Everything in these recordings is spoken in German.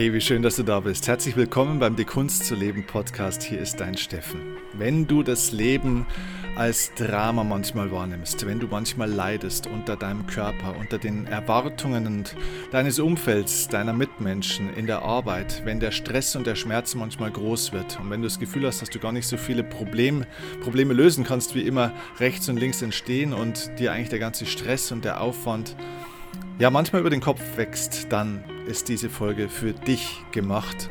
Hey, wie schön, dass du da bist. Herzlich willkommen beim Die Kunst zu leben Podcast. Hier ist dein Steffen. Wenn du das Leben als Drama manchmal wahrnimmst, wenn du manchmal leidest unter deinem Körper, unter den Erwartungen deines Umfelds, deiner Mitmenschen, in der Arbeit, wenn der Stress und der Schmerz manchmal groß wird und wenn du das Gefühl hast, dass du gar nicht so viele Problem, Probleme lösen kannst, wie immer rechts und links entstehen und dir eigentlich der ganze Stress und der Aufwand ja manchmal über den Kopf wächst, dann ist diese Folge für dich gemacht.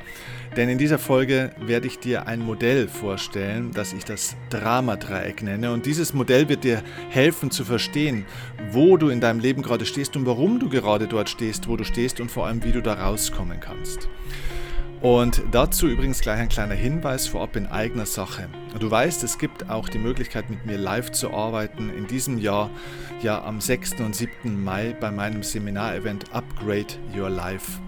Denn in dieser Folge werde ich dir ein Modell vorstellen, das ich das Dramadreieck nenne. Und dieses Modell wird dir helfen zu verstehen, wo du in deinem Leben gerade stehst und warum du gerade dort stehst, wo du stehst und vor allem, wie du da rauskommen kannst. Und dazu übrigens gleich ein kleiner Hinweis vorab in eigener Sache. Du weißt, es gibt auch die Möglichkeit, mit mir live zu arbeiten. In diesem Jahr, ja am 6. und 7. Mai bei meinem Seminarevent Upgrade Your Life.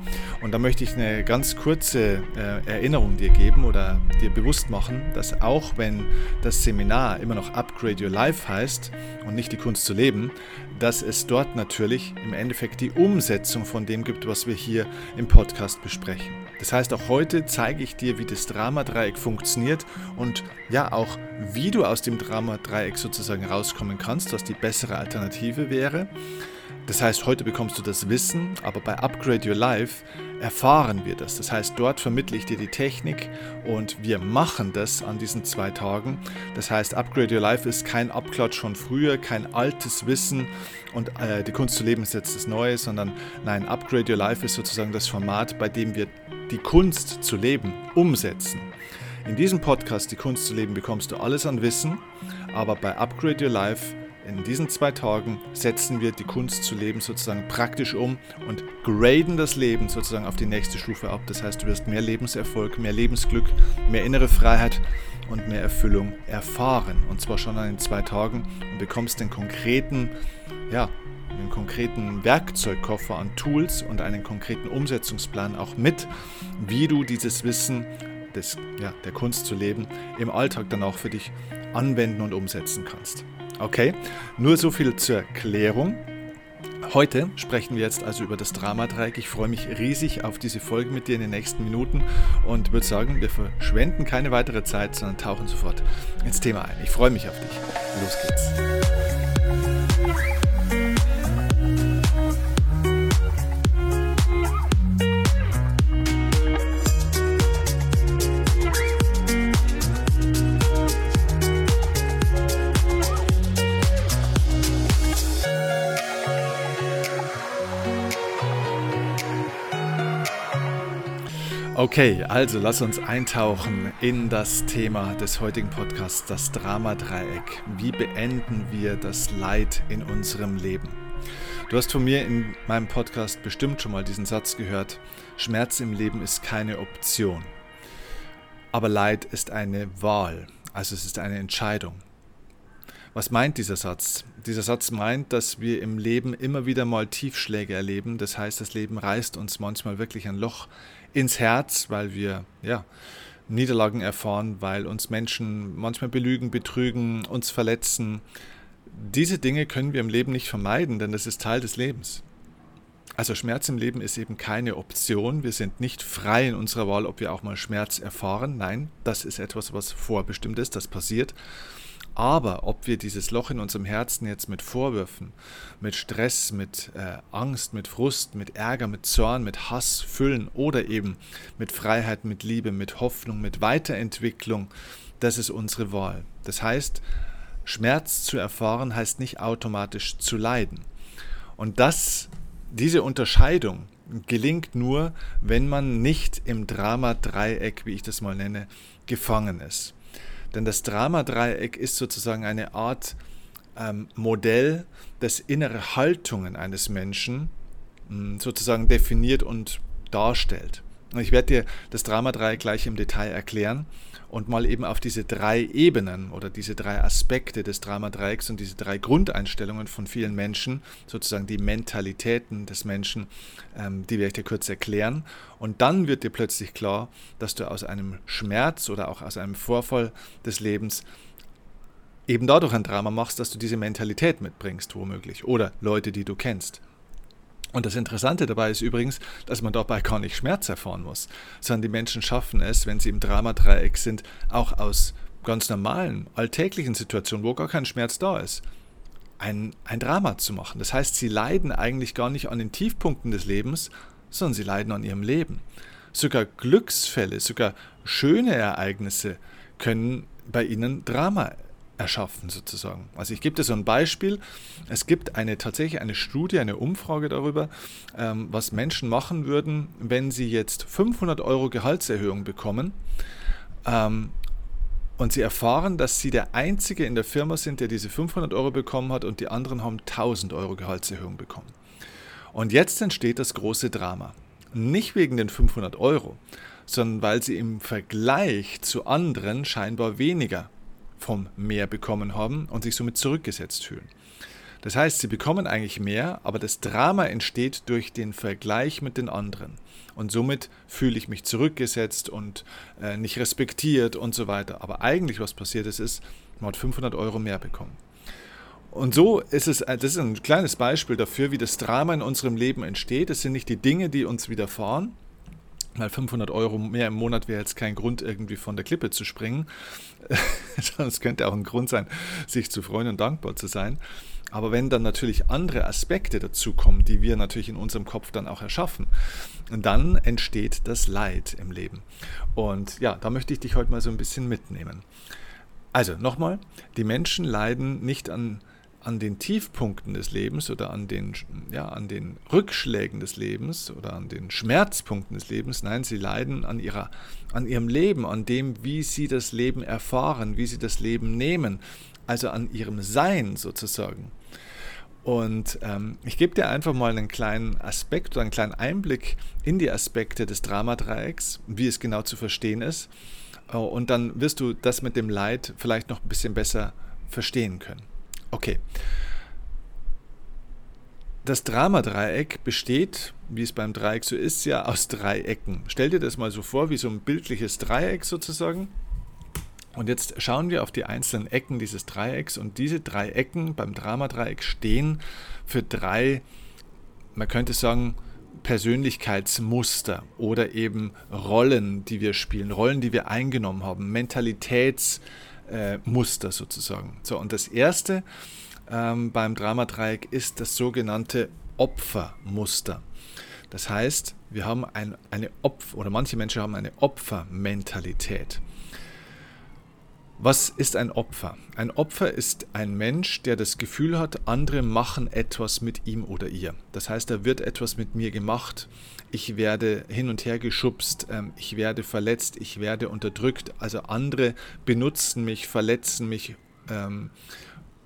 Und da möchte ich eine ganz kurze äh, Erinnerung dir geben oder dir bewusst machen, dass auch wenn das Seminar immer noch Upgrade Your Life heißt und nicht die Kunst zu leben, dass es dort natürlich im Endeffekt die Umsetzung von dem gibt, was wir hier im Podcast besprechen. Das heißt, auch heute zeige ich dir, wie das Dramadreieck funktioniert und ja auch, wie du aus dem Dramadreieck sozusagen rauskommen kannst, was die bessere Alternative wäre. Das heißt, heute bekommst du das Wissen, aber bei Upgrade Your Life erfahren wir das. Das heißt, dort vermittle ich dir die Technik und wir machen das an diesen zwei Tagen. Das heißt, Upgrade Your Life ist kein Abklatsch von früher, kein altes Wissen und äh, die Kunst zu leben ist jetzt das Neue, sondern nein, Upgrade Your Life ist sozusagen das Format, bei dem wir die Kunst zu leben umsetzen. In diesem Podcast Die Kunst zu leben bekommst du alles an Wissen, aber bei Upgrade Your Life in diesen zwei Tagen setzen wir die Kunst zu leben sozusagen praktisch um und graden das Leben sozusagen auf die nächste Stufe ab. Das heißt, du wirst mehr Lebenserfolg, mehr Lebensglück, mehr innere Freiheit und mehr Erfüllung erfahren. Und zwar schon an den zwei Tagen und bekommst den konkreten, ja, einen konkreten Werkzeugkoffer an Tools und einen konkreten Umsetzungsplan auch mit, wie du dieses Wissen des, ja, der Kunst zu leben im Alltag dann auch für dich anwenden und umsetzen kannst. Okay, nur so viel zur Klärung. Heute sprechen wir jetzt also über das Dramadreieck. Ich freue mich riesig auf diese Folge mit dir in den nächsten Minuten und würde sagen, wir verschwenden keine weitere Zeit, sondern tauchen sofort ins Thema ein. Ich freue mich auf dich. Los geht's. Okay, also lass uns eintauchen in das Thema des heutigen Podcasts, das Dramadreieck. Wie beenden wir das Leid in unserem Leben? Du hast von mir in meinem Podcast bestimmt schon mal diesen Satz gehört, Schmerz im Leben ist keine Option, aber Leid ist eine Wahl, also es ist eine Entscheidung. Was meint dieser Satz? Dieser Satz meint, dass wir im Leben immer wieder mal Tiefschläge erleben. Das heißt, das Leben reißt uns manchmal wirklich ein Loch ins Herz, weil wir ja, Niederlagen erfahren, weil uns Menschen manchmal belügen, betrügen, uns verletzen. Diese Dinge können wir im Leben nicht vermeiden, denn das ist Teil des Lebens. Also Schmerz im Leben ist eben keine Option. Wir sind nicht frei in unserer Wahl, ob wir auch mal Schmerz erfahren. Nein, das ist etwas, was vorbestimmt ist, das passiert. Aber ob wir dieses Loch in unserem Herzen jetzt mit Vorwürfen, mit Stress, mit äh, Angst, mit Frust, mit Ärger, mit Zorn, mit Hass füllen oder eben mit Freiheit, mit Liebe, mit Hoffnung, mit Weiterentwicklung, das ist unsere Wahl. Das heißt, Schmerz zu erfahren heißt nicht automatisch zu leiden. Und das, diese Unterscheidung gelingt nur, wenn man nicht im Drama-Dreieck, wie ich das mal nenne, gefangen ist. Denn das Dramadreieck ist sozusagen eine Art ähm, Modell, das innere Haltungen eines Menschen mh, hm, sozusagen definiert und darstellt. Und ich werde dir das Dramadreieck gleich im Detail erklären und mal eben auf diese drei Ebenen oder diese drei Aspekte des Dramadreiecks und diese drei Grundeinstellungen von vielen Menschen, sozusagen die Mentalitäten des Menschen, ähm, die werde ich dir kurz erklären. Und dann wird dir plötzlich klar, dass du aus einem Schmerz oder auch aus einem Vorfall des Lebens eben dadurch ein Drama machst, dass du diese Mentalität mitbringst, womöglich, oder Leute, die du kennst. Und das Interessante dabei ist übrigens, dass man dabei gar nicht Schmerz erfahren muss, sondern die Menschen schaffen es, wenn sie im Dramadreieck sind, auch aus ganz normalen, alltäglichen Situationen, wo gar kein Schmerz da ist, ein, ein Drama zu machen. Das heißt, sie leiden eigentlich gar nicht an den Tiefpunkten des Lebens, sondern sie leiden an ihrem Leben. Sogar Glücksfälle, sogar schöne Ereignisse können bei ihnen Drama erschaffen sozusagen. Also ich gebe dir so ein Beispiel. Es gibt eine tatsächlich eine Studie, eine Umfrage darüber, ähm, was Menschen machen würden, wenn sie jetzt 500 Euro Gehaltserhöhung bekommen ähm, und sie erfahren, dass sie der Einzige in der Firma sind, der diese 500 Euro bekommen hat und die anderen haben 1000 Euro Gehaltserhöhung bekommen. Und jetzt entsteht das große Drama. Nicht wegen den 500 Euro, sondern weil sie im Vergleich zu anderen scheinbar weniger vom Mehr bekommen haben und sich somit zurückgesetzt fühlen. Das heißt, sie bekommen eigentlich mehr, aber das Drama entsteht durch den Vergleich mit den anderen. Und somit fühle ich mich zurückgesetzt und äh, nicht respektiert und so weiter. Aber eigentlich, was passiert ist, ist, man hat 500 Euro mehr bekommen. Und so ist es, äh, das ist ein kleines Beispiel dafür, wie das Drama in unserem Leben entsteht. Es sind nicht die Dinge, die uns widerfahren, weil 500 Euro mehr im Monat wäre jetzt kein Grund, irgendwie von der Klippe zu springen. es könnte auch ein Grund sein, sich zu freuen und dankbar zu sein. Aber wenn dann natürlich andere Aspekte dazukommen, die wir natürlich in unserem Kopf dann auch erschaffen, dann entsteht das Leid im Leben. Und ja, da möchte ich dich heute mal so ein bisschen mitnehmen. Also nochmal, die Menschen leiden nicht an an den Tiefpunkten des Lebens oder an den, ja, an den Rückschlägen des Lebens oder an den Schmerzpunkten des Lebens. Nein, sie leiden an, ihrer, an ihrem Leben, an dem, wie sie das Leben erfahren, wie sie das Leben nehmen, also an ihrem Sein sozusagen. Und ähm, ich gebe dir einfach mal einen kleinen Aspekt oder einen kleinen Einblick in die Aspekte des Dramadreiecks, wie es genau zu verstehen ist. Äh, und dann wirst du das mit dem Leid vielleicht noch ein bisschen besser verstehen können. Okay. Das Dramadreieck besteht, wie es beim Dreieck so ist, ja aus drei Ecken. Stell dir das mal so vor, wie so ein bildliches Dreieck sozusagen. Und jetzt schauen wir auf die einzelnen Ecken dieses Dreiecks und diese drei Ecken beim Dramadreieck stehen für drei, man könnte sagen, Persönlichkeitsmuster oder eben Rollen, die wir spielen, Rollen, die wir eingenommen haben, Mentalitätsmuster äh, Muster sozusagen. So, und das erste ähm, beim Dramadreieck ist das sogenannte Opfermuster. Das heißt, wir haben ein, eine Opfer, oder manche Menschen haben eine Opfermentalität. Was ist ein Opfer? Ein Opfer ist ein Mensch, der das Gefühl hat, andere machen etwas mit ihm oder ihr. Das heißt, da wird etwas mit mir gemacht ich werde hin und her geschubst, ähm, ich werde verletzt, ich werde unterdrückt. Also andere benutzen mich, verletzen mich, ähm,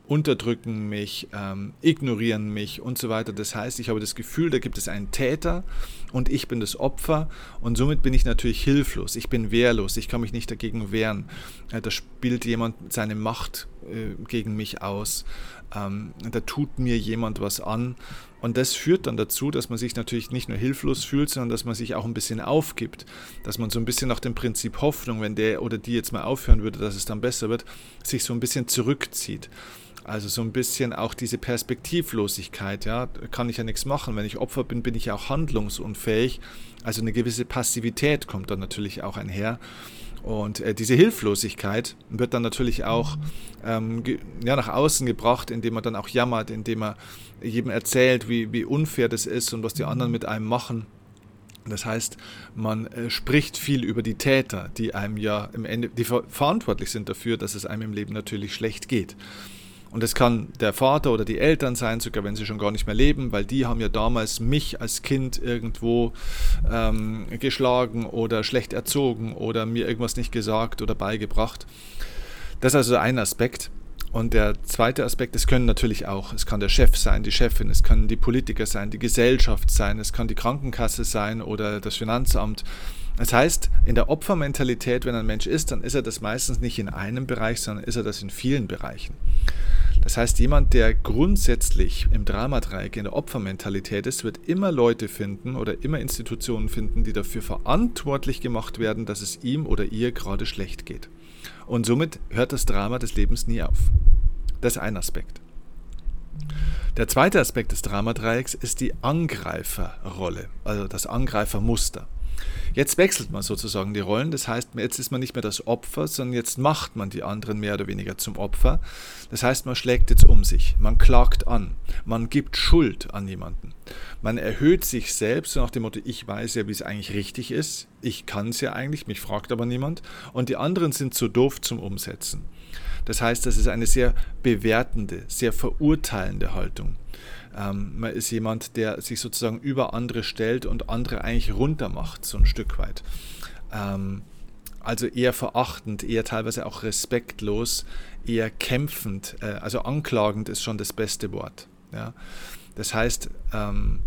unterdrücken mich, ähm, ignorieren mich und so weiter. Das heißt, ich habe das Gefühl, da gibt es einen Täter und ich bin das Opfer und somit bin ich natürlich hilflos, ich bin wehrlos, ich kann mich nicht dagegen wehren. Äh, da spielt jemand seine Macht äh, gegen mich aus, ähm, da tut mir jemand was an und das führt dann dazu, dass man sich natürlich nicht nur hilflos fühlt, sondern dass man sich auch ein bisschen aufgibt. Dass man so ein bisschen nach dem Prinzip Hoffnung, wenn der oder die jetzt mal aufhören würde, dass es dann besser wird, sich so ein bisschen zurückzieht. Also so ein bisschen auch diese Perspektivlosigkeit, ja, kann ich ja nichts machen. Wenn ich Opfer bin, bin ich ja auch handlungsunfähig. Also eine gewisse Passivität kommt dann natürlich auch einher. Und äh, diese Hilflosigkeit wird dann natürlich auch ähm, ja, nach außen gebracht, indem man dann auch jammert, indem man jedem erzählt, wie, wie unfair das ist und was die anderen mit einem machen. Das heißt, man äh, spricht viel über die Täter, die einem ja im Ende, die ver verantwortlich sind dafür, dass es einem im Leben natürlich schlecht geht. Und es kann der Vater oder die Eltern sein, sogar wenn sie schon gar nicht mehr leben, weil die haben ja damals mich als Kind irgendwo ähm, geschlagen oder schlecht erzogen oder mir irgendwas nicht gesagt oder beigebracht. Das ist also ein Aspekt. Und der zweite Aspekt, es können natürlich auch, es kann der Chef sein, die Chefin, es können die Politiker sein, die Gesellschaft sein, es kann die Krankenkasse sein oder das Finanzamt. Das heißt, in der Opfermentalität, wenn ein Mensch ist, dann ist er das meistens nicht in einem Bereich, sondern ist er das in vielen Bereichen. Das heißt, jemand, der grundsätzlich im Dramadreieck in der Opfermentalität ist, wird immer Leute finden oder immer Institutionen finden, die dafür verantwortlich gemacht werden, dass es ihm oder ihr gerade schlecht geht. Und somit hört das Drama des Lebens nie auf. Das ist ein Aspekt. Der zweite Aspekt des Dramadreiecks ist die Angreiferrolle, also das Angreifermuster. Jetzt wechselt man sozusagen die Rollen, das heißt, jetzt ist man nicht mehr das Opfer, sondern jetzt macht man die anderen mehr oder weniger zum Opfer. Das heißt, man schlägt jetzt um sich, man klagt an, man gibt Schuld an jemanden. Man erhöht sich selbst so nach dem Motto, ich weiß ja, wie es eigentlich richtig ist, ich kann es ja eigentlich, mich fragt aber niemand und die anderen sind zu doof zum Umsetzen. Das heißt, das ist eine sehr bewertende, sehr verurteilende Haltung. Ähm, man ist jemand, der sich sozusagen über andere stellt und andere eigentlich runtermacht, so ein Stück weit. Ähm, also eher verachtend, eher teilweise auch respektlos, eher kämpfend, äh, also anklagend ist schon das beste Wort. Ja? Das heißt, ähm,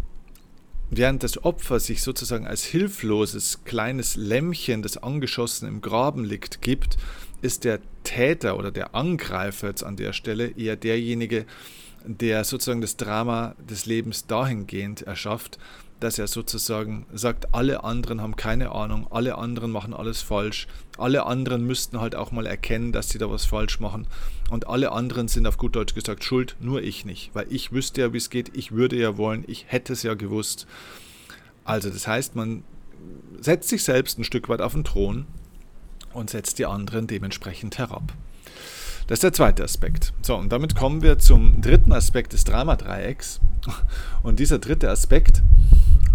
während das Opfer sich sozusagen als hilfloses kleines Lämmchen, das angeschossen im Graben liegt, gibt, ist der Täter oder der Angreifer jetzt an der Stelle eher derjenige, der sozusagen das Drama des Lebens dahingehend erschafft, dass er sozusagen sagt, alle anderen haben keine Ahnung, alle anderen machen alles falsch, alle anderen müssten halt auch mal erkennen, dass sie da was falsch machen und alle anderen sind auf gut Deutsch gesagt schuld, nur ich nicht, weil ich wüsste ja, wie es geht, ich würde ja wollen, ich hätte es ja gewusst. Also das heißt, man setzt sich selbst ein Stück weit auf den Thron und setzt die anderen dementsprechend herab. Das ist der zweite Aspekt. So, und damit kommen wir zum dritten Aspekt des Dramadreiecks. Und dieser dritte Aspekt,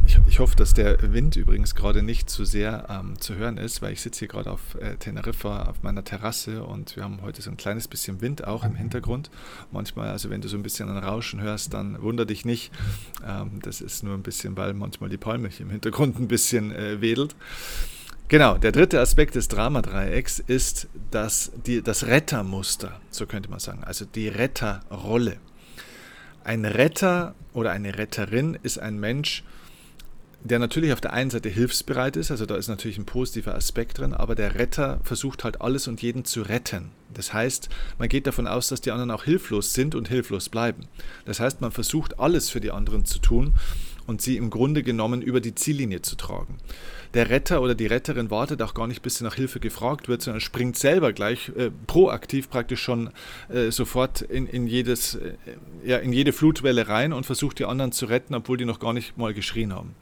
ich, ich, hoffe, dass der Wind übrigens gerade nicht zu sehr ähm, zu hören ist, weil ich sitze hier gerade auf äh, Teneriffa auf meiner Terrasse und wir haben heute so ein kleines bisschen Wind auch im Hintergrund. Manchmal, also wenn du so ein bisschen ein Rauschen hörst, dann wunder dich nicht. Ähm, das ist nur ein bisschen, weil manchmal die Palme im Hintergrund ein bisschen äh, wedelt. Genau, der dritte Aspekt des Dramadreiecks ist das, die, das Rettermuster, so könnte man sagen, also die Retterrolle. Ein Retter oder eine Retterin ist ein Mensch, der natürlich auf der einen Seite hilfsbereit ist, also da ist natürlich ein positiver Aspekt drin, aber der Retter versucht halt alles und jeden zu retten. Das heißt, man geht davon aus, dass die anderen auch hilflos sind und hilflos bleiben. Das heißt, man versucht alles für die anderen zu tun und sie im Grunde genommen über die Ziellinie zu tragen. Der Retter oder die Retterin wartet auch gar nicht, bis sie nach Hilfe gefragt wird, sondern springt selber gleich äh, proaktiv praktisch schon äh, sofort in, in, jedes, äh, ja, in jede Flutwelle rein und versucht die anderen zu retten, obwohl die noch gar nicht mal geschrien haben.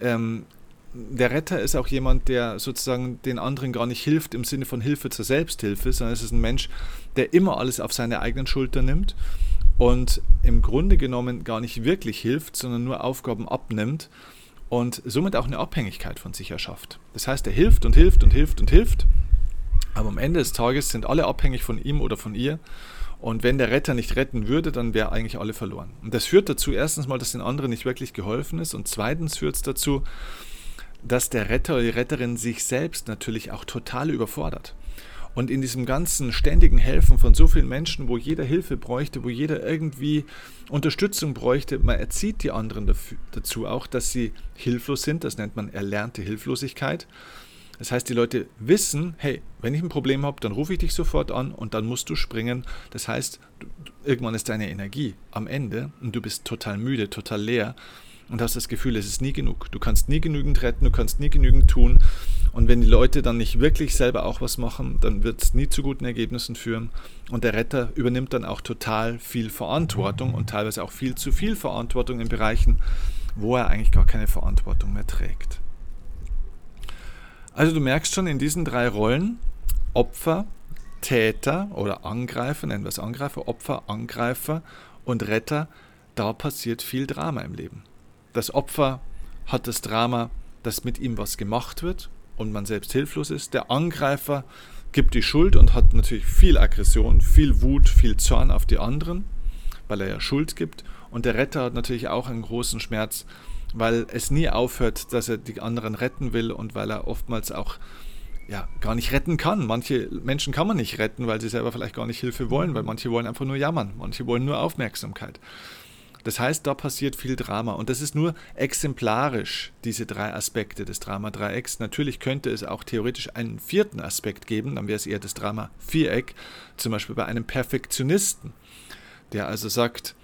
Ähm, der Retter ist auch jemand, der sozusagen den anderen gar nicht hilft im Sinne von Hilfe zur Selbsthilfe, sondern es ist ein Mensch, der immer alles auf seine eigenen Schultern nimmt und im Grunde genommen gar nicht wirklich hilft, sondern nur Aufgaben abnimmt und somit auch eine Abhängigkeit von sich erschafft. Das heißt, er hilft und hilft und hilft und hilft, aber am Ende des Tages sind alle abhängig von ihm oder von ihr. Und wenn der Retter nicht retten würde, dann wäre eigentlich alle verloren. Und das führt dazu, erstens mal, dass den anderen nicht wirklich geholfen ist. Und zweitens führt es dazu, dass der Retter oder die Retterin sich selbst natürlich auch total überfordert. Und in diesem ganzen ständigen Helfen von so vielen Menschen, wo jeder Hilfe bräuchte, wo jeder irgendwie Unterstützung bräuchte, man erzieht die anderen dazu auch, dass sie hilflos sind. Das nennt man erlernte Hilflosigkeit. Das heißt, die Leute wissen, hey, wenn ich ein Problem habe, dann rufe ich dich sofort an und dann musst du springen. Das heißt, irgendwann ist deine Energie am Ende und du bist total müde, total leer und hast das Gefühl, es ist nie genug. Du kannst nie genügend retten, du kannst nie genügend tun. Und wenn die Leute dann nicht wirklich selber auch was machen, dann wird es nie zu guten Ergebnissen führen. Und der Retter übernimmt dann auch total viel Verantwortung und teilweise auch viel zu viel Verantwortung in Bereichen, wo er eigentlich gar keine Verantwortung mehr trägt. Also du merkst schon in diesen drei Rollen, Opfer, Täter oder Angreifer, nennen wir es Angreifer, Opfer, Angreifer und Retter, da passiert viel Drama im Leben. Das Opfer hat das Drama, dass mit ihm was gemacht wird und man selbst hilflos ist. Der Angreifer gibt die Schuld und hat natürlich viel Aggression, viel Wut, viel Zorn auf die anderen, weil er ja Schuld gibt. Und der Retter hat natürlich auch einen großen Schmerz, weil es nie aufhört, dass er die anderen retten will und weil er oftmals auch ja, gar nicht retten kann. Manche Menschen kann man nicht retten, weil sie selber vielleicht gar nicht Hilfe wollen, weil manche wollen einfach nur jammern, manche wollen nur Aufmerksamkeit. Das heißt, da passiert viel Drama. Und das ist nur exemplarisch, diese drei Aspekte des Drama-Dreiecks. Natürlich könnte es auch theoretisch einen vierten Aspekt geben, dann wäre es eher das Drama-Viereck, zum Beispiel bei einem Perfektionisten, der also sagt,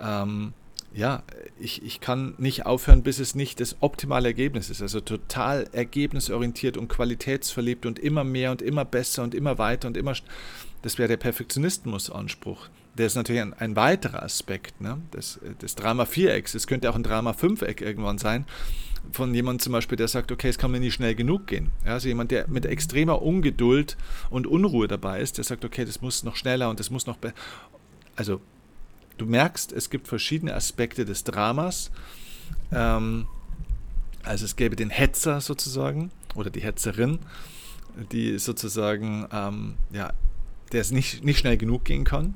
ähm, ja, ich, ich kann nicht aufhören, bis es nicht das optimale Ergebnis ist. Also total ergebnisorientiert und qualitätsverliebt und immer mehr und immer besser und immer weiter und immer. Das wäre der Perfektionismus-Anspruch. Der ist natürlich ein, ein weiterer Aspekt ne? des, des Drama-Vierecks. Es könnte auch ein Drama-Fünfeck irgendwann sein, von jemandem zum Beispiel, der sagt, okay, es kann mir nicht schnell genug gehen. Ja, also jemand, der mit extremer Ungeduld und Unruhe dabei ist, der sagt, okay, das muss noch schneller und das muss noch... Also du merkst, es gibt verschiedene Aspekte des Dramas. Ähm, also es gäbe den Hetzer sozusagen oder die Hetzerin, die sozusagen, ähm, ja, der es nicht, nicht schnell genug gehen kann.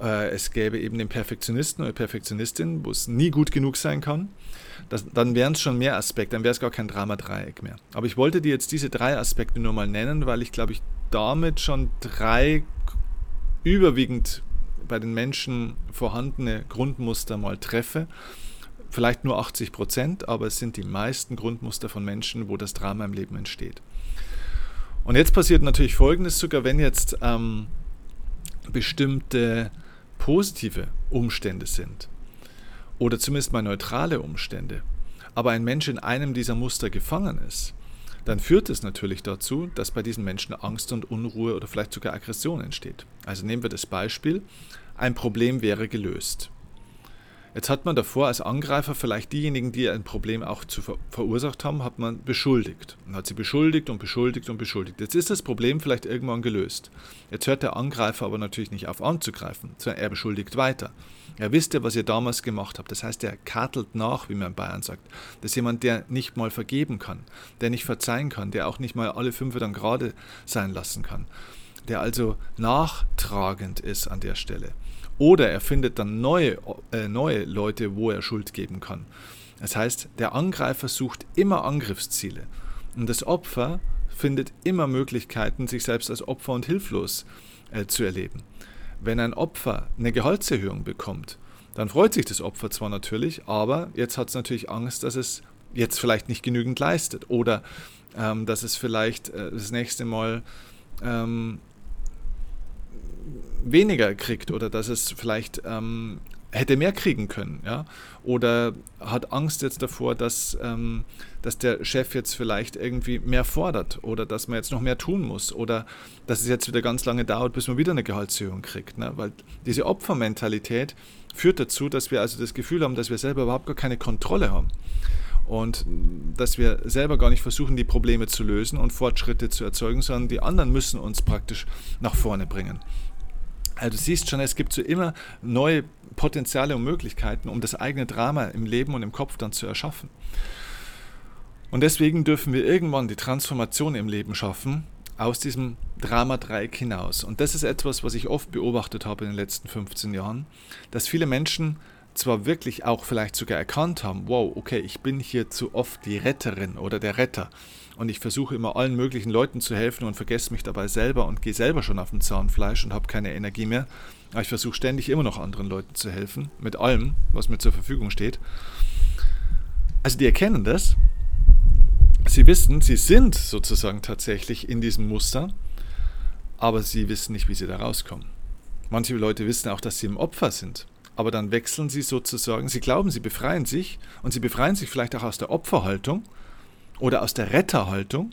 Äh, es gäbe eben den Perfektionisten oder Perfektionistin, wo es nie gut genug sein kann. Das, dann wären es schon mehr Aspekte, dann wäre es gar kein Drama-Dreieck mehr. Aber ich wollte dir jetzt diese drei Aspekte nur mal nennen, weil ich glaube, ich damit schon drei überwiegend bei den Menschen vorhandene Grundmuster mal treffe. Vielleicht nur 80 Prozent, aber es sind die meisten Grundmuster von Menschen, wo das Drama im Leben entsteht. Und jetzt passiert natürlich Folgendes, sogar wenn jetzt ähm, bestimmte positive Umstände sind oder zumindest mal neutrale Umstände, aber ein Mensch in einem dieser Muster gefangen ist, dann führt es natürlich dazu, dass bei diesen Menschen Angst und Unruhe oder vielleicht sogar Aggression entsteht. Also nehmen wir das Beispiel, ein Problem wäre gelöst. Jetzt hat man davor als Angreifer vielleicht diejenigen, die ein Problem auch zu ver verursacht haben, hat man beschuldigt. Man hat sie beschuldigt und beschuldigt und beschuldigt. Jetzt ist das Problem vielleicht irgendwann gelöst. Jetzt hört der Angreifer aber natürlich nicht auf anzugreifen, sondern er beschuldigt weiter. Er wisst ja, was ihr damals gemacht habt. Das heißt, er kartelt nach, wie man in Bayern sagt. Das ist jemand, der nicht mal vergeben kann, der nicht verzeihen kann, der auch nicht mal alle fünf dann gerade sein lassen kann, der also nachtragend ist an der Stelle. Oder er findet dann neue, äh, neue Leute, wo er Schuld geben kann. Das heißt, der Angreifer sucht immer Angriffsziele. Und das Opfer findet immer Möglichkeiten, sich selbst als Opfer und hilflos äh, zu erleben. Wenn ein Opfer eine Gehaltserhöhung bekommt, dann freut sich das Opfer zwar natürlich, aber jetzt hat es natürlich Angst, dass es jetzt vielleicht nicht genügend leistet oder ähm, dass es vielleicht äh, das nächste Mal ähm, weniger kriegt oder dass es vielleicht ähm, hätte mehr kriegen können, ja, oder hat Angst jetzt davor, dass, ähm, dass der Chef jetzt vielleicht irgendwie mehr fordert oder dass man jetzt noch mehr tun muss oder dass es jetzt wieder ganz lange dauert, bis man wieder eine Gehaltserhöhung kriegt, ne? weil diese Opfermentalität führt dazu, dass wir also das Gefühl haben, dass wir selber überhaupt gar keine Kontrolle haben und dass wir selber gar nicht versuchen, die Probleme zu lösen und Fortschritte zu erzeugen, sondern die anderen müssen uns praktisch nach vorne bringen. Also du siehst schon, es gibt so immer neue Potenziale und Möglichkeiten, um das eigene Drama im Leben und im Kopf dann zu erschaffen. Und deswegen dürfen wir irgendwann die Transformation im Leben schaffen, aus diesem Drama-Dreieck hinaus. Und das ist etwas, was ich oft beobachtet habe in den letzten 15 Jahren, dass viele Menschen zwar wirklich auch vielleicht sogar erkannt haben, wow, okay, ich bin hier zu oft die Retterin oder der Retter und ich versuche immer allen möglichen Leuten zu helfen und vergesse mich dabei selber und gehe selber schon auf dem Zahnfleisch und habe keine Energie mehr. Aber ich versuche ständig immer noch anderen Leuten zu helfen, mit allem, was mir zur Verfügung steht. Also die erkennen das. Sie wissen, sie sind sozusagen tatsächlich in diesem Muster, aber sie wissen nicht, wie sie da rauskommen. Manche Leute wissen auch, dass sie im Opfer sind aber dann wechseln sie sozusagen, sie glauben, sie befreien sich und sie befreien sich vielleicht auch aus der Opferhaltung oder aus der Retterhaltung,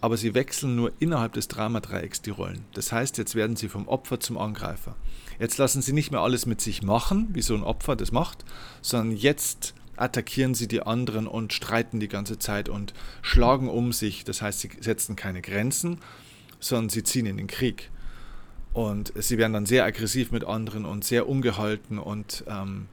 aber sie wechseln nur innerhalb des Dramadreiecks die Rollen. Das heißt, jetzt werden sie vom Opfer zum Angreifer. Jetzt lassen sie nicht mehr alles mit sich machen, wie so ein Opfer das macht, sondern jetzt attackieren sie die anderen und streiten die ganze Zeit und schlagen um sich. Das heißt, sie setzen keine Grenzen, sondern sie ziehen in den Krieg. Und sie werden dann sehr aggressiv mit anderen und sehr ungehalten und ähm,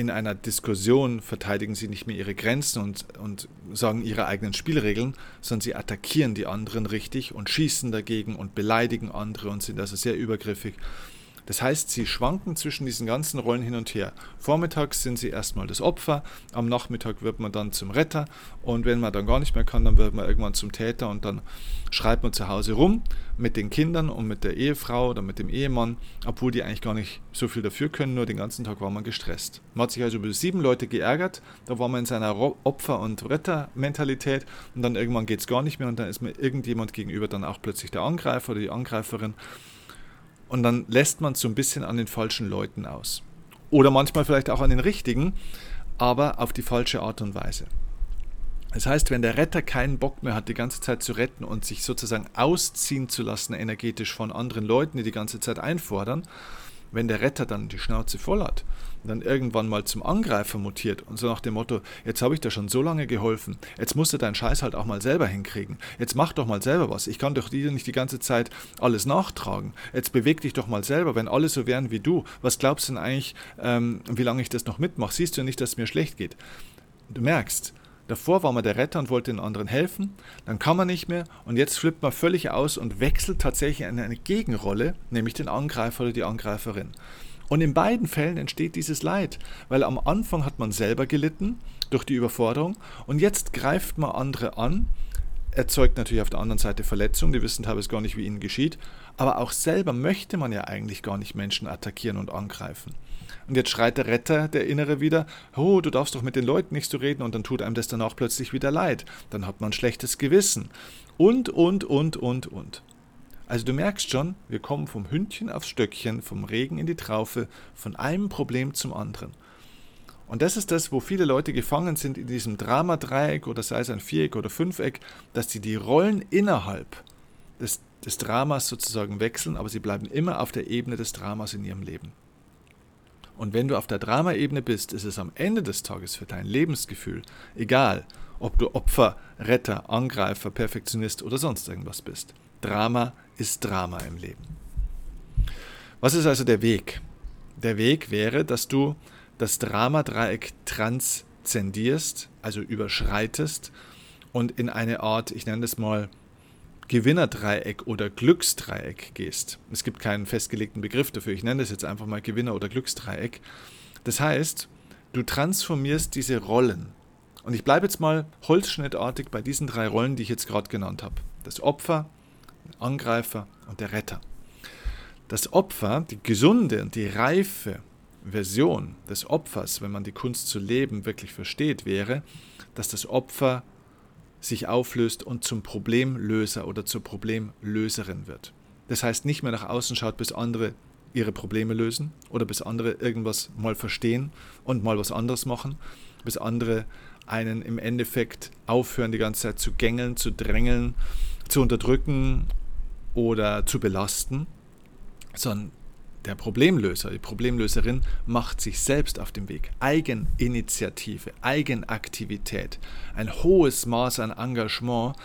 in einer Diskussion verteidigen sie nicht mehr ihre Grenzen und, und sagen ihre eigenen Spielregeln, sondern sie attackieren die anderen richtig und schießen dagegen und beleidigen andere und sind also sehr übergriffig. Das heißt, sie schwanken zwischen diesen ganzen Rollen hin und her. Vormittags sind sie erstmal das Opfer, am Nachmittag wird man dann zum Retter und wenn man dann gar nicht mehr kann, dann wird man irgendwann zum Täter und dann schreibt man zu Hause rum mit den Kindern und mit der Ehefrau oder mit dem Ehemann, obwohl die eigentlich gar nicht so viel dafür können, nur den ganzen Tag war man gestresst. Man hat sich also über sieben Leute geärgert, da war man in seiner Opfer- und Rettermentalität und dann irgendwann geht es gar nicht mehr und dann ist mir irgendjemand gegenüber dann auch plötzlich der Angreifer oder die Angreiferin und dann lässt man es so ein bisschen an den falschen Leuten aus. Oder manchmal vielleicht auch an den richtigen, aber auf die falsche Art und Weise. Das heißt, wenn der Retter keinen Bock mehr hat, die ganze Zeit zu retten und sich sozusagen ausziehen zu lassen energetisch von anderen Leuten, die die ganze Zeit einfordern, wenn der Retter dann die Schnauze voll hat und dann irgendwann mal zum Angreifer mutiert und so nach dem Motto, jetzt habe ich dir schon so lange geholfen, jetzt musst du deinen Scheiß halt auch mal selber hinkriegen, jetzt mach doch mal selber was, ich kann doch dir nicht die ganze Zeit alles nachtragen, jetzt beweg dich doch mal selber, wenn alle so wären wie du, was glaubst du denn eigentlich, ähm, wie lange ich das noch mitmache, siehst du nicht, dass es mir schlecht geht? Du merkst, Davor war man der Retter und wollte den anderen helfen, dann kann man nicht mehr und jetzt flippt man völlig aus und wechselt tatsächlich in eine Gegenrolle, nämlich den Angreifer oder die Angreiferin. Und in beiden Fällen entsteht dieses Leid, weil am Anfang hat man selber gelitten durch die Überforderung und jetzt greift man andere an, erzeugt natürlich auf der anderen Seite Verletzungen, die wissen teilweise gar nicht, wie ihnen geschieht, aber auch selber möchte man ja eigentlich gar nicht Menschen attackieren und angreifen. Und jetzt schreit der Retter, der Innere wieder, oh, du darfst doch mit den Leuten nicht so reden und dann tut einem das dann auch plötzlich wieder leid. Dann hat man ein schlechtes Gewissen. Und, und, und, und, und. Also du merkst schon, wir kommen vom Hündchen aufs Stöckchen, vom Regen in die Traufe, von einem Problem zum anderen. Und das ist das, wo viele Leute gefangen sind in diesem Dramadreieck oder sei es ein Viereck oder Fünfeck, dass sie die Rollen innerhalb des, des Dramas sozusagen wechseln, aber sie bleiben immer auf der Ebene des Dramas in ihrem Leben. Und wenn du auf der Dramaebene bist, ist es am Ende des Tages für dein Lebensgefühl egal, ob du Opfer, Retter, Angreifer, Perfektionist oder sonst irgendwas bist. Drama ist Drama im Leben. Was ist also der Weg? Der Weg wäre, dass du das Dramadreieck transzendierst, also überschreitest und in eine Art, ich nenne es mal, Gewinnerdreieck oder Glücksdreieck gehst. Es gibt keinen festgelegten Begriff dafür. Ich nenne das jetzt einfach mal Gewinner- oder Glücksdreieck. Das heißt, du transformierst diese Rollen. Und ich bleibe jetzt mal holzschnittartig bei diesen drei Rollen, die ich jetzt gerade genannt habe. Das Opfer, der Angreifer und der Retter. Das Opfer, die gesunde und die reife Version des Opfers, wenn man die Kunst zu leben wirklich versteht, wäre, dass das Opfer sich auflöst und zum Problemlöser oder zur Problemlöserin wird. Das heißt, nicht mehr nach außen schaut, bis andere ihre Probleme lösen oder bis andere irgendwas mal verstehen und mal was anderes machen, bis andere einen im Endeffekt aufhören, die ganze Zeit zu gängeln, zu drängeln, zu unterdrücken oder zu belasten, sondern der Problemlöser, die Problemlöserin macht sich selbst auf den Weg. Eigeninitiative, Eigenaktivität, ein hohes Maß an Engagement,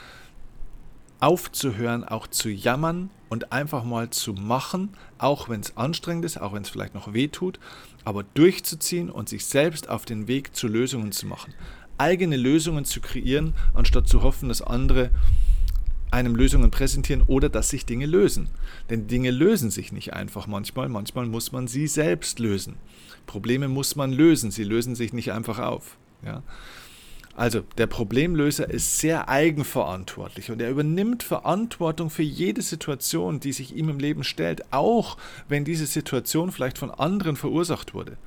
aufzuhören, auch zu jammern und einfach mal zu machen, auch wenn es anstrengend ist, auch wenn es vielleicht noch weh tut, aber durchzuziehen und sich selbst auf den Weg zu Lösungen zu machen. Eigene Lösungen zu kreieren, anstatt zu hoffen, dass andere einem Lösungen präsentieren oder dass sich Dinge lösen. Denn Dinge lösen sich nicht einfach manchmal, manchmal muss man sie selbst lösen. Probleme muss man lösen, sie lösen sich nicht einfach auf. Ja? Also der Problemlöser ist sehr eigenverantwortlich und er übernimmt Verantwortung für jede Situation, die sich ihm im Leben stellt, auch wenn diese Situation vielleicht von anderen verursacht wurde.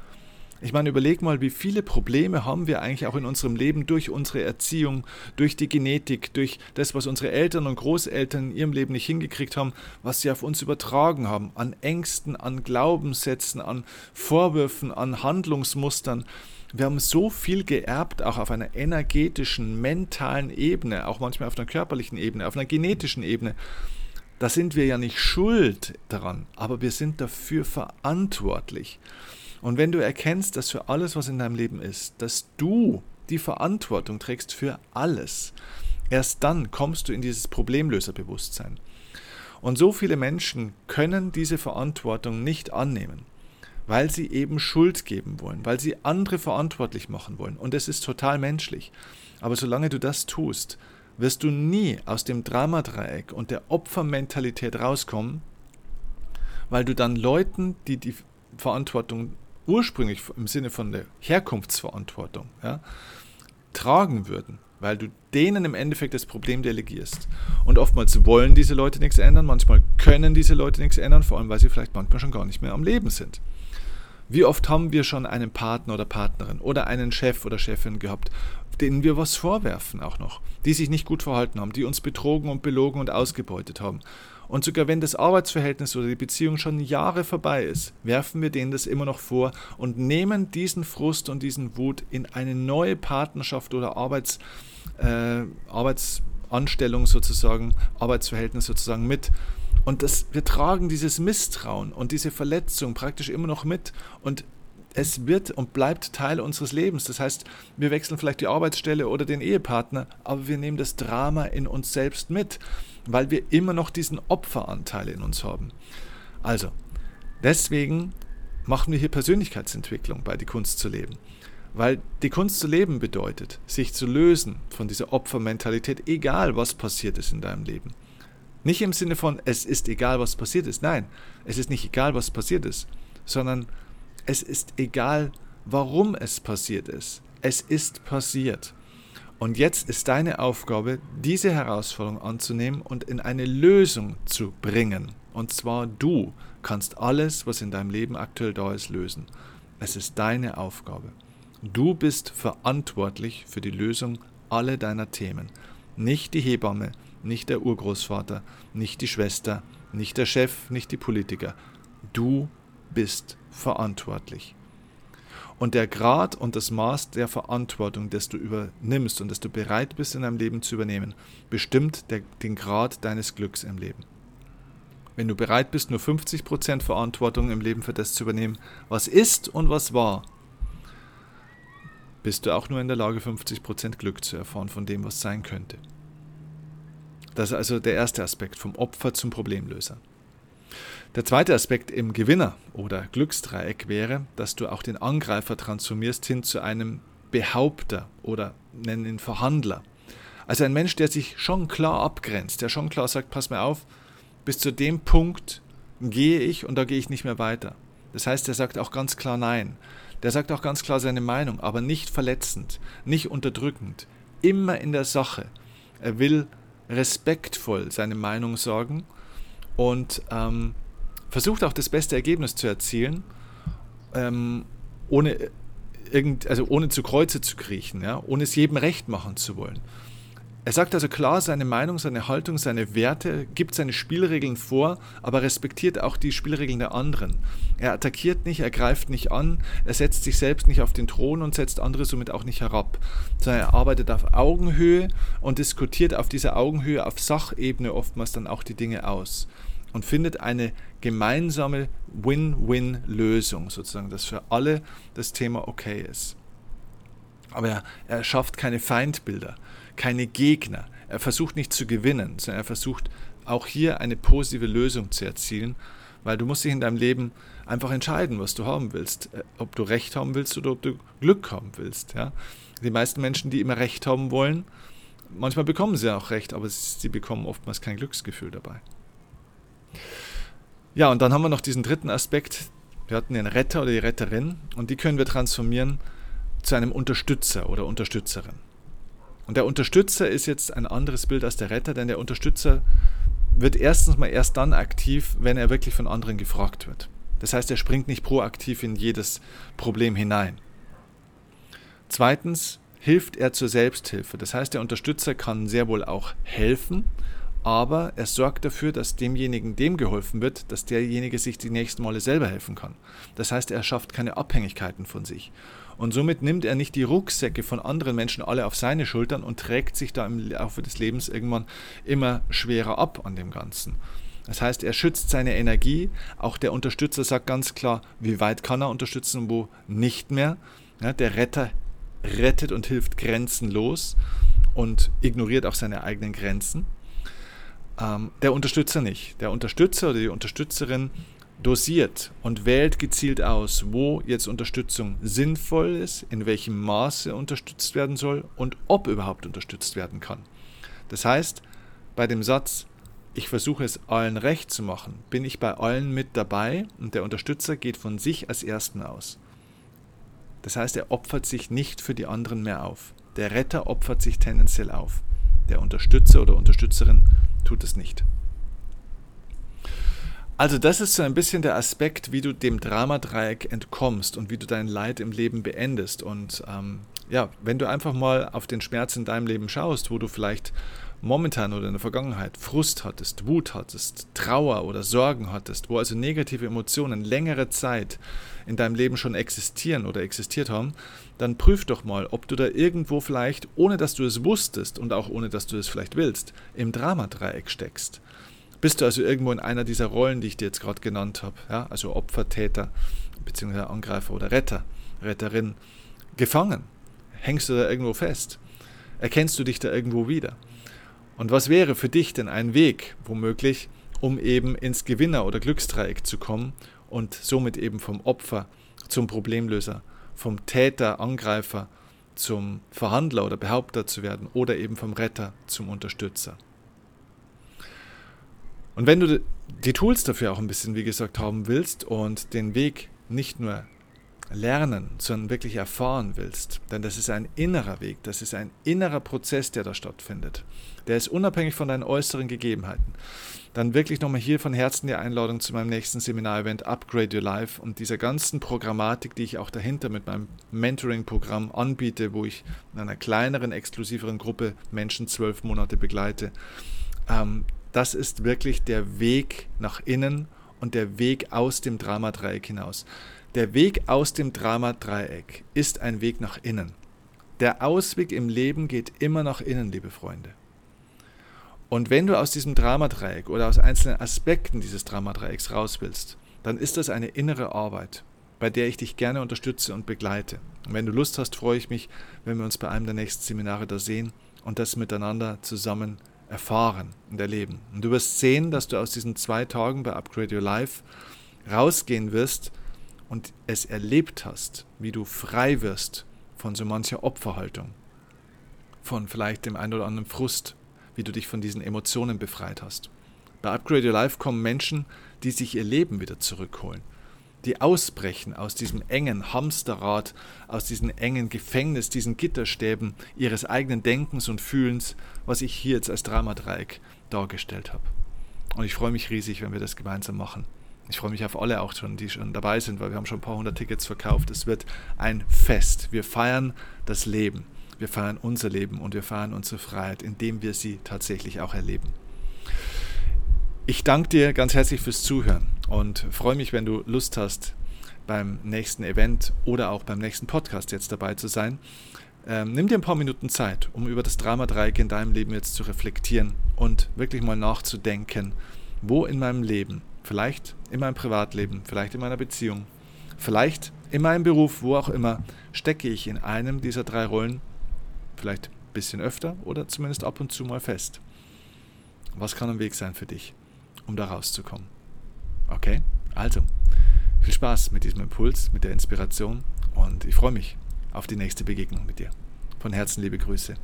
Ich meine, überleg mal, wie viele Probleme haben wir eigentlich auch in unserem Leben durch unsere Erziehung, durch die Genetik, durch das, was unsere Eltern und Großeltern in ihrem Leben nicht hingekriegt haben, was sie auf uns übertragen haben, an Ängsten, an Glaubenssätzen, an Vorwürfen, an Handlungsmustern. Wir haben so viel geerbt, auch auf einer energetischen, mentalen Ebene, auch manchmal auf einer körperlichen Ebene, auf einer genetischen Ebene. Da sind wir ja nicht schuld daran, aber wir sind dafür verantwortlich. Und wenn du erkennst, dass für alles, was in deinem Leben ist, dass du die Verantwortung trägst für alles, erst dann kommst du in dieses Problemlöserbewusstsein. Und so viele Menschen können diese Verantwortung nicht annehmen, weil sie eben Schuld geben wollen, weil sie andere verantwortlich machen wollen. Und es ist total menschlich. Aber solange du das tust, wirst du nie aus dem Dramadreieck und der Opfermentalität rauskommen, weil du dann Leuten, die die Verantwortung ursprünglich im Sinne von der Herkunftsverantwortung ja, tragen würden, weil du denen im Endeffekt das Problem delegierst. Und oftmals wollen diese Leute nichts ändern, manchmal können diese Leute nichts ändern, vor allem weil sie vielleicht manchmal schon gar nicht mehr am Leben sind. Wie oft haben wir schon einen Partner oder Partnerin oder einen Chef oder Chefin gehabt, denen wir was vorwerfen auch noch, die sich nicht gut verhalten haben, die uns betrogen und belogen und ausgebeutet haben. Und sogar wenn das Arbeitsverhältnis oder die Beziehung schon Jahre vorbei ist, werfen wir denen das immer noch vor und nehmen diesen Frust und diesen Wut in eine neue Partnerschaft oder Arbeits äh, Arbeitsanstellung sozusagen, Arbeitsverhältnis sozusagen mit. Und das, wir tragen dieses Misstrauen und diese Verletzung praktisch immer noch mit. Und es wird und bleibt Teil unseres Lebens. Das heißt, wir wechseln vielleicht die Arbeitsstelle oder den Ehepartner, aber wir nehmen das Drama in uns selbst mit, weil wir immer noch diesen Opferanteil in uns haben. Also, deswegen machen wir hier Persönlichkeitsentwicklung bei Die Kunst zu leben. Weil die Kunst zu leben bedeutet, sich zu lösen von dieser Opfermentalität, egal was passiert ist in deinem Leben. Nicht im Sinne von, es ist egal, was passiert ist. Nein, es ist nicht egal, was passiert ist, sondern es ist egal, warum es passiert ist. Es ist passiert. Und jetzt ist deine Aufgabe, diese Herausforderung anzunehmen und in eine Lösung zu bringen. Und zwar du kannst alles, was in deinem Leben aktuell da ist, lösen. Es ist deine Aufgabe. Du bist verantwortlich für die Lösung aller deiner Themen. Nicht die Hebamme, nicht der Urgroßvater, nicht die Schwester, nicht der Chef, nicht die Politiker. Du bist verantwortlich. Und der Grad und das Maß der Verantwortung, das du übernimmst und das du bereit bist in deinem Leben zu übernehmen, bestimmt der, den Grad deines Glücks im Leben. Wenn du bereit bist, nur 50% Verantwortung im Leben für das zu übernehmen, was ist und was war, bist du auch nur in der Lage, 50% Glück zu erfahren von dem, was sein könnte. Das ist also der erste Aspekt, vom Opfer zum Problemlöser. Der zweite Aspekt im Gewinner- oder Glücksdreieck wäre, dass du auch den Angreifer transformierst hin zu einem Behaupter oder nennen ihn Verhandler. Also ein Mensch, der sich schon klar abgrenzt, der schon klar sagt, pass mir auf, bis zu dem Punkt gehe ich und da gehe ich nicht mehr weiter. Das heißt, er sagt auch ganz klar Nein. Der sagt auch ganz klar seine Meinung, aber nicht verletzend, nicht unterdrückend, immer in der Sache. Er will respektvoll seine Meinung sagen und ähm, versucht auch das beste Ergebnis zu erzielen, ähm, ohne, irgend, also ohne zu Kreuze zu kriechen, ja, ohne es jedem recht machen zu wollen. Er sagt also klar seine Meinung, seine Haltung, seine Werte, gibt seine Spielregeln vor, aber respektiert auch die Spielregeln der anderen. Er attackiert nicht, er greift nicht an, er setzt sich selbst nicht auf den Thron und setzt andere somit auch nicht herab, sondern er arbeitet auf Augenhöhe und diskutiert auf dieser Augenhöhe, auf Sachebene oftmals dann auch die Dinge aus und findet eine gemeinsame Win-Win-Lösung, sozusagen, dass für alle das Thema okay ist. Aber er, er schafft keine Feindbilder, keine Gegner. Er versucht nicht zu gewinnen, sondern er versucht auch hier eine positive Lösung zu erzielen, weil du musst dich in deinem Leben einfach entscheiden, was du haben willst. Äh, ob du Recht haben willst oder ob du Glück haben willst. Ja? Die meisten Menschen, die immer Recht haben wollen, manchmal bekommen sie auch Recht, aber sie bekommen oftmals kein Glücksgefühl dabei. Ja, und dann haben wir noch diesen dritten Aspekt. Wir hatten den Retter oder die Retterin und die können wir transformieren zu einem Unterstützer oder Unterstützerin. Und der Unterstützer ist jetzt ein anderes Bild als der Retter, denn der Unterstützer wird erstens mal erst dann aktiv, wenn er wirklich von anderen gefragt wird. Das heißt, er springt nicht proaktiv in jedes Problem hinein. Zweitens hilft er zur Selbsthilfe. Das heißt, der Unterstützer kann sehr wohl auch helfen, aber er sorgt dafür, dass demjenigen, dem geholfen wird, dass derjenige sich die nächsten Male selber helfen kann. Das heißt, er schafft keine Abhängigkeiten von sich. Und somit nimmt er nicht die Rucksäcke von anderen Menschen alle auf seine Schultern und trägt sich da im Laufe des Lebens irgendwann immer schwerer ab an dem Ganzen. Das heißt, er schützt seine Energie. Auch der Unterstützer sagt ganz klar, wie weit kann er unterstützen und wo nicht mehr. Ja, der Retter rettet und hilft grenzenlos und ignoriert auch seine eigenen Grenzen. Ähm, der Unterstützer nicht. Der Unterstützer oder die Unterstützerin dosiert und wählt gezielt aus, wo jetzt Unterstützung sinnvoll ist, in welchem Maße unterstützt werden soll und ob überhaupt unterstützt werden kann. Das heißt, bei dem Satz, ich versuche es allen recht zu machen, bin ich bei allen mit dabei und der Unterstützer geht von sich als Ersten aus. Das heißt, er opfert sich nicht für die anderen mehr auf. Der Retter opfert sich tendenziell auf. Der Unterstützer oder Unterstützerin tut es nicht. Also das ist so ein bisschen der Aspekt, wie du dem Dramadreieck entkommst und wie du dein Leid im Leben beendest. Und ähm, ja, wenn du einfach mal auf den Schmerz in deinem Leben schaust, wo du vielleicht momentan oder in der Vergangenheit Frust hattest, Wut hattest, Trauer oder Sorgen hattest, wo also negative Emotionen längere Zeit in deinem Leben schon existieren oder existiert haben, dann prüf doch mal, ob du da irgendwo vielleicht, ohne dass du es wusstest und auch ohne dass du es vielleicht willst, im Dramadreieck steckst. Bist du also irgendwo in einer dieser Rollen, die ich dir jetzt gerade genannt habe, ja? also Opfer, Täter, beziehungsweise Angreifer oder Retter, Retterin, gefangen? Hängst du da irgendwo fest? Erkennst du dich da irgendwo wieder? Und was wäre für dich denn ein Weg, womöglich, um eben ins Gewinner- oder Glücksdreieck zu kommen und somit eben vom Opfer zum Problemlöser, vom Täter, Angreifer zum Verhandler oder Behaupter zu werden oder eben vom Retter zum Unterstützer? Und wenn du die Tools dafür auch ein bisschen, wie gesagt, haben willst und den Weg nicht nur lernen, sondern wirklich erfahren willst, denn das ist ein innerer Weg, das ist ein innerer Prozess, der da stattfindet. Der ist unabhängig von deinen äußeren Gegebenheiten. Dann wirklich nochmal hier von Herzen die Einladung zu meinem nächsten Seminarevent Upgrade Your Life und dieser ganzen Programmatik, die ich auch dahinter mit meinem Mentoring-Programm anbiete, wo ich in einer kleineren, exklusiveren Gruppe Menschen zwölf Monate begleite. Ähm, das ist wirklich der Weg nach innen und der Weg aus dem Dramadreieck hinaus. Der Weg aus dem Dramadreieck ist ein Weg nach innen. Der Ausweg im Leben geht immer nach innen, liebe Freunde. Und wenn du aus diesem Dramadreieck oder aus einzelnen Aspekten dieses Dramadreiecks raus willst, dann ist das eine innere Arbeit, bei der ich dich gerne unterstütze und begleite. Und wenn du Lust hast, freue ich mich, wenn wir uns bei einem der nächsten Seminare da sehen und das miteinander zusammen erfahren und erleben. Und du wirst sehen, dass du aus diesen zwei Tagen bei Upgrade Your Life rausgehen wirst und es erlebt hast, wie du frei wirst von so mancher Opferhaltung, von vielleicht dem einen oder anderen Frust, wie du dich von diesen Emotionen befreit hast. Bei Upgrade Your Life kommen Menschen, die sich ihr Leben wieder zurückholen, die ausbrechen aus diesem engen Hamsterrad, aus diesem engen Gefängnis, diesen Gitterstäben ihres eigenen Denkens und Fühlens, was ich hier jetzt als Dramadreieck dargestellt habe. Und ich freue mich riesig, wenn wir das gemeinsam machen. Ich freue mich auf alle auch schon, die schon dabei sind, weil wir haben schon ein paar hundert Tickets verkauft. Es wird ein Fest. Wir feiern das Leben. Wir feiern unser Leben und wir feiern unsere Freiheit, indem wir sie tatsächlich auch erleben. Ich danke dir ganz herzlich fürs Zuhören und freue mich, wenn du Lust hast, beim nächsten Event oder auch beim nächsten Podcast jetzt dabei zu sein. Ähm, nimm dir ein paar Minuten Zeit, um über das Drama-Dreieck in deinem Leben jetzt zu reflektieren und wirklich mal nachzudenken, wo in meinem Leben Vielleicht in meinem Privatleben, vielleicht in meiner Beziehung, vielleicht in meinem Beruf, wo auch immer, stecke ich in einem dieser drei Rollen, vielleicht ein bisschen öfter oder zumindest ab und zu mal fest. Was kann ein Weg sein für dich, um da rauszukommen? Okay, also viel Spaß mit diesem Impuls, mit der Inspiration und ich freue mich auf die nächste Begegnung mit dir. Von Herzen liebe Grüße,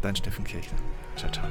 dein Steffen Kirchner. Ciao, ciao.